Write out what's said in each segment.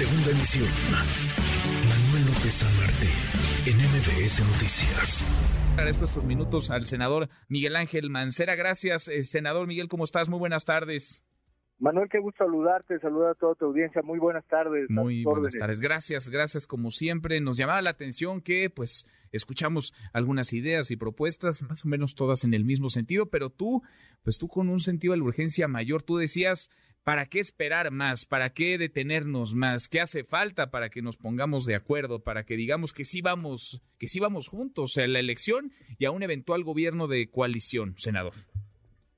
Segunda emisión. Manuel López San Martín, en MBS Noticias. Agradezco estos minutos al senador Miguel Ángel Mancera. Gracias, eh, senador Miguel, ¿cómo estás? Muy buenas tardes. Manuel, qué gusto saludarte, saludar a toda tu audiencia. Muy buenas tardes. Muy buenas tardes. Gracias, gracias como siempre. Nos llamaba la atención que pues escuchamos algunas ideas y propuestas, más o menos todas en el mismo sentido, pero tú, pues tú con un sentido de la urgencia mayor, tú decías, ¿para qué esperar más? ¿Para qué detenernos más? ¿Qué hace falta para que nos pongamos de acuerdo? Para que digamos que sí vamos, que sí vamos juntos a la elección y a un eventual gobierno de coalición, senador.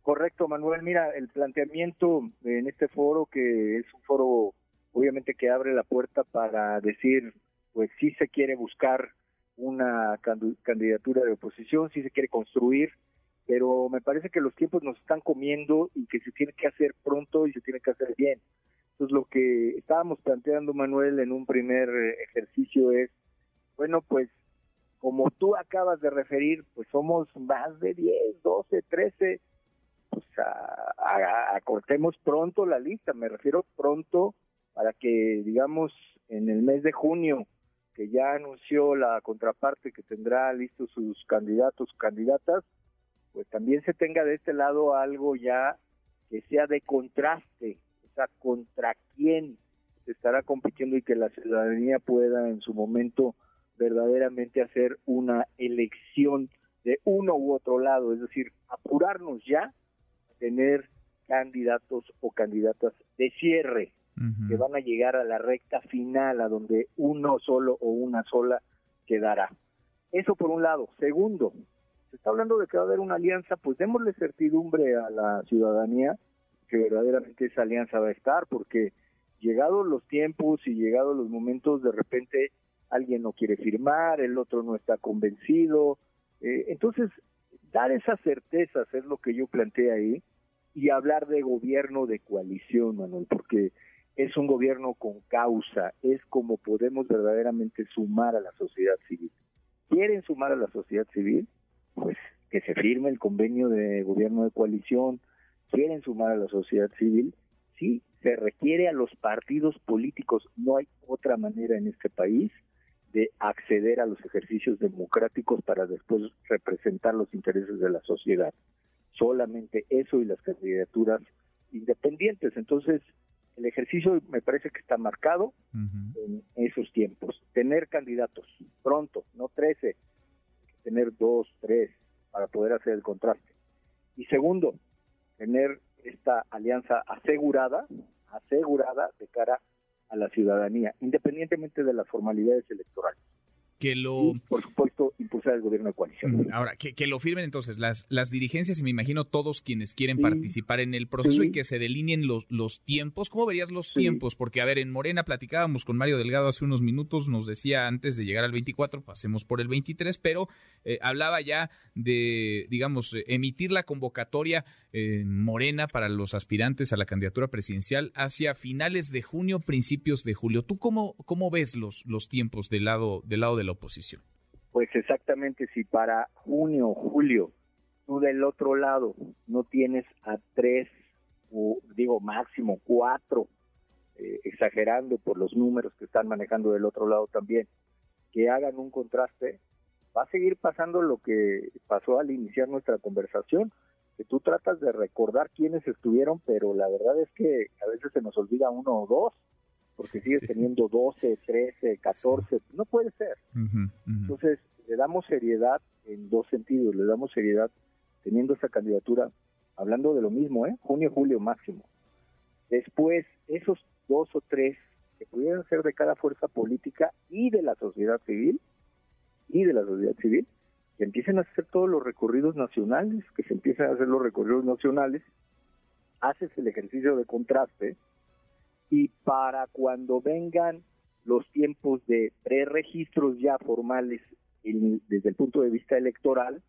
Correcto, Manuel. Mira, el planteamiento en este foro, que es un foro obviamente que abre la puerta para decir, pues sí se quiere buscar una candidatura de oposición, sí se quiere construir, pero me parece que los tiempos nos están comiendo y que se tiene que hacer pronto y se tiene que hacer bien. Entonces lo que estábamos planteando, Manuel, en un primer ejercicio es, bueno, pues como tú acabas de referir, pues somos más de 10, 12, 13 pues acortemos pronto la lista, me refiero pronto para que, digamos, en el mes de junio, que ya anunció la contraparte que tendrá listos sus candidatos, candidatas, pues también se tenga de este lado algo ya que sea de contraste, o sea, contra quién se estará compitiendo y que la ciudadanía pueda en su momento verdaderamente hacer una elección de uno u otro lado, es decir, apurarnos ya tener candidatos o candidatas de cierre que van a llegar a la recta final a donde uno solo o una sola quedará. Eso por un lado. Segundo, se está hablando de que va a haber una alianza, pues démosle certidumbre a la ciudadanía que verdaderamente esa alianza va a estar, porque llegados los tiempos y llegados los momentos, de repente alguien no quiere firmar, el otro no está convencido. Eh, entonces, dar esa certeza es lo que yo planteé ahí y hablar de gobierno de coalición, Manuel, porque es un gobierno con causa, es como podemos verdaderamente sumar a la sociedad civil. ¿Quieren sumar a la sociedad civil? Pues que se firme el convenio de gobierno de coalición. ¿Quieren sumar a la sociedad civil? Sí, se requiere a los partidos políticos. No hay otra manera en este país de acceder a los ejercicios democráticos para después representar los intereses de la sociedad solamente eso y las candidaturas independientes. Entonces, el ejercicio me parece que está marcado en esos tiempos. Tener candidatos pronto, no 13, tener dos, tres, para poder hacer el contraste. Y segundo, tener esta alianza asegurada, asegurada de cara a la ciudadanía, independientemente de las formalidades electorales que lo... por supuesto, impulsar el gobierno de coalición. Ahora, que, lo firmen entonces las, las dirigencias y me imagino todos quienes quieren participar en el proceso y que se delineen los, los tiempos. ¿Cómo verías los tiempos? Porque, a ver, en Morena platicábamos con Mario Delgado hace unos minutos, nos decía antes de llegar al 24, pasemos por el 23, pero eh, hablaba ya de, digamos, emitir la convocatoria en Morena para los aspirantes a la candidatura presidencial hacia finales de junio, principios de julio. ¿Tú cómo, cómo ves los, los tiempos del lado, del lado de la oposición? Pues exactamente, si para junio, julio, tú del otro lado no tienes a tres, o digo máximo cuatro, eh, exagerando por los números que están manejando del otro lado también, que hagan un contraste, va a seguir pasando lo que pasó al iniciar nuestra conversación, que tú tratas de recordar quiénes estuvieron, pero la verdad es que a veces se nos olvida uno o dos, porque sigues teniendo 12, 13, 14, no puede ser. Entonces, le damos seriedad en dos sentidos, le damos seriedad teniendo esa candidatura, hablando de lo mismo, ¿eh? junio, julio máximo. Después, esos dos o tres que pudieran ser de cada fuerza política y de la sociedad civil, y de la sociedad civil, que empiecen a hacer todos los recorridos nacionales, que se empiecen a hacer los recorridos nacionales, haces el ejercicio de contraste, y para cuando vengan los tiempos de preregistros ya formales desde el punto de vista electoral,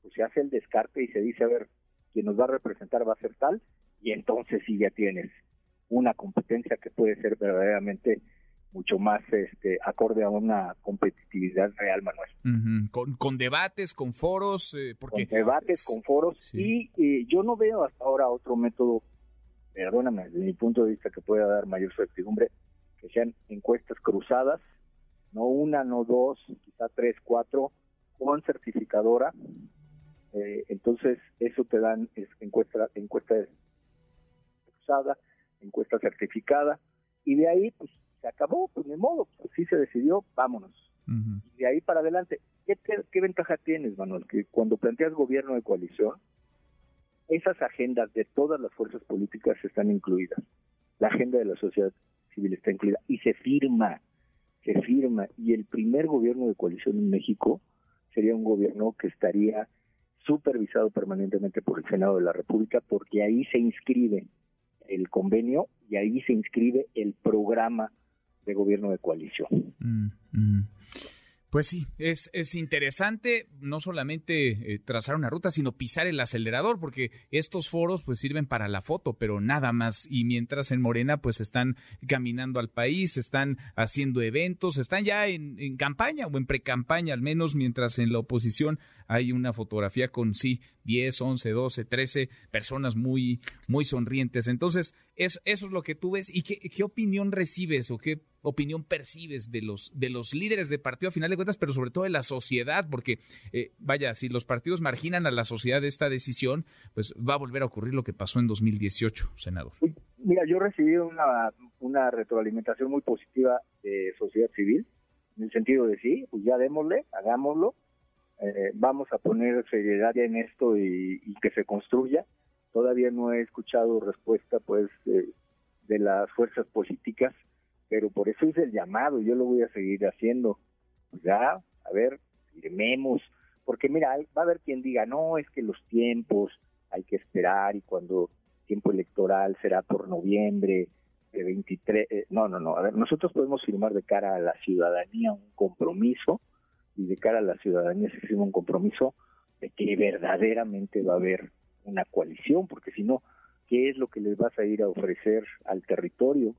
pues se hace el descarte y se dice, a ver, quien nos va a representar va a ser tal, y entonces sí ya tienes una competencia que puede ser verdaderamente mucho más este acorde a una competitividad real, Manuel. con, debates, con foros, eh, porque... Con debates, con foros, y eh, yo no veo hasta ahora otro método perdóname, desde mi punto de vista que pueda dar mayor certidumbre, que sean encuestas cruzadas, no una, no dos, quizá tres, cuatro, con certificadora. Eh, entonces, eso te dan es, encuesta, encuesta cruzada, encuesta certificada, y de ahí, pues, se acabó, pues, de modo, pues, así se decidió, vámonos. Y de ahí para adelante, ¿qué, ¿qué ventaja tienes, Manuel? Que cuando planteas gobierno de coalición, esas agendas de todas las fuerzas políticas están incluidas. La agenda de la sociedad civil está incluida y se firma, se firma. Y el primer gobierno de coalición en México sería un gobierno que estaría supervisado permanentemente por el Senado de la República porque ahí se inscribe el convenio y ahí se inscribe el programa de gobierno de coalición. Mm, mm. Pues sí, es, es interesante no solamente eh, trazar una ruta, sino pisar el acelerador, porque estos foros pues sirven para la foto, pero nada más. Y mientras en Morena pues están caminando al país, están haciendo eventos, están ya en, en campaña o en pre-campaña, al menos mientras en la oposición hay una fotografía con sí 10, 11, 12, 13 personas muy, muy sonrientes. Entonces, eso, eso es lo que tú ves. ¿Y qué, qué opinión recibes o qué opinión percibes de los, de los líderes de partido a final de cuentas, pero sobre todo de la sociedad? Porque, eh, vaya, si los partidos marginan a la sociedad de esta decisión, pues va a volver a ocurrir lo que pasó en 2018, senador. Mira, yo recibí una, una retroalimentación muy positiva de sociedad civil, en el sentido de sí, pues ya démosle, hagámoslo, eh, vamos a poner seriedad en esto y, que se construya. Todavía no he escuchado respuesta pues de las fuerzas políticas, pero por eso hice el llamado, yo lo voy a seguir haciendo. Pues ya, a ver, firmemos, porque mira, va a haber quien diga, no, es que los tiempos hay que esperar y cuando tiempo electoral será por noviembre de 23, eh, no, no, no, a ver, nosotros podemos firmar de cara a la ciudadanía un compromiso y de cara a la ciudadanía se firma un compromiso de que verdaderamente va a haber una coalición, porque si no, ¿qué es lo que les vas a ir a ofrecer al territorio?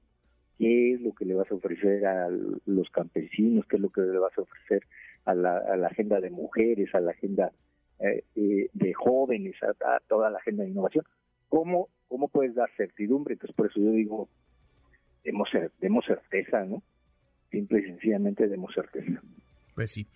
¿Qué es lo que le vas a ofrecer a los campesinos? ¿Qué es lo que le vas a ofrecer a la, agenda de mujeres, a la agenda eh, eh, de jóvenes, a, toda la agenda de innovación? ¿Cómo, ¿Cómo puedes dar certidumbre? Entonces, por eso yo digo, demos, demos certeza, ¿no? Simple y sencillamente demos certeza. Pues sí.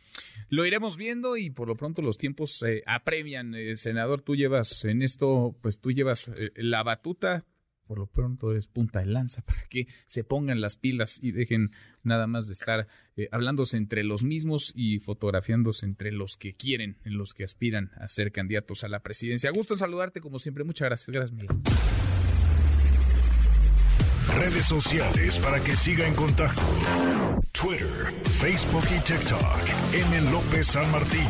Lo iremos viendo y por lo pronto los tiempos eh, apremian. Eh, senador, tú llevas en esto, pues tú llevas la batuta, por lo pronto es punta de lanza para que se pongan las pilas y dejen nada más de estar hablándose entre los mismos y fotografiándose entre los que quieren, en los que aspiran a ser candidatos a la presidencia. Gusto en saludarte como siempre. Muchas gracias. Gracias, Miguel. Redes sociales para que siga en contacto: Twitter, Facebook y TikTok. M. López San Martín.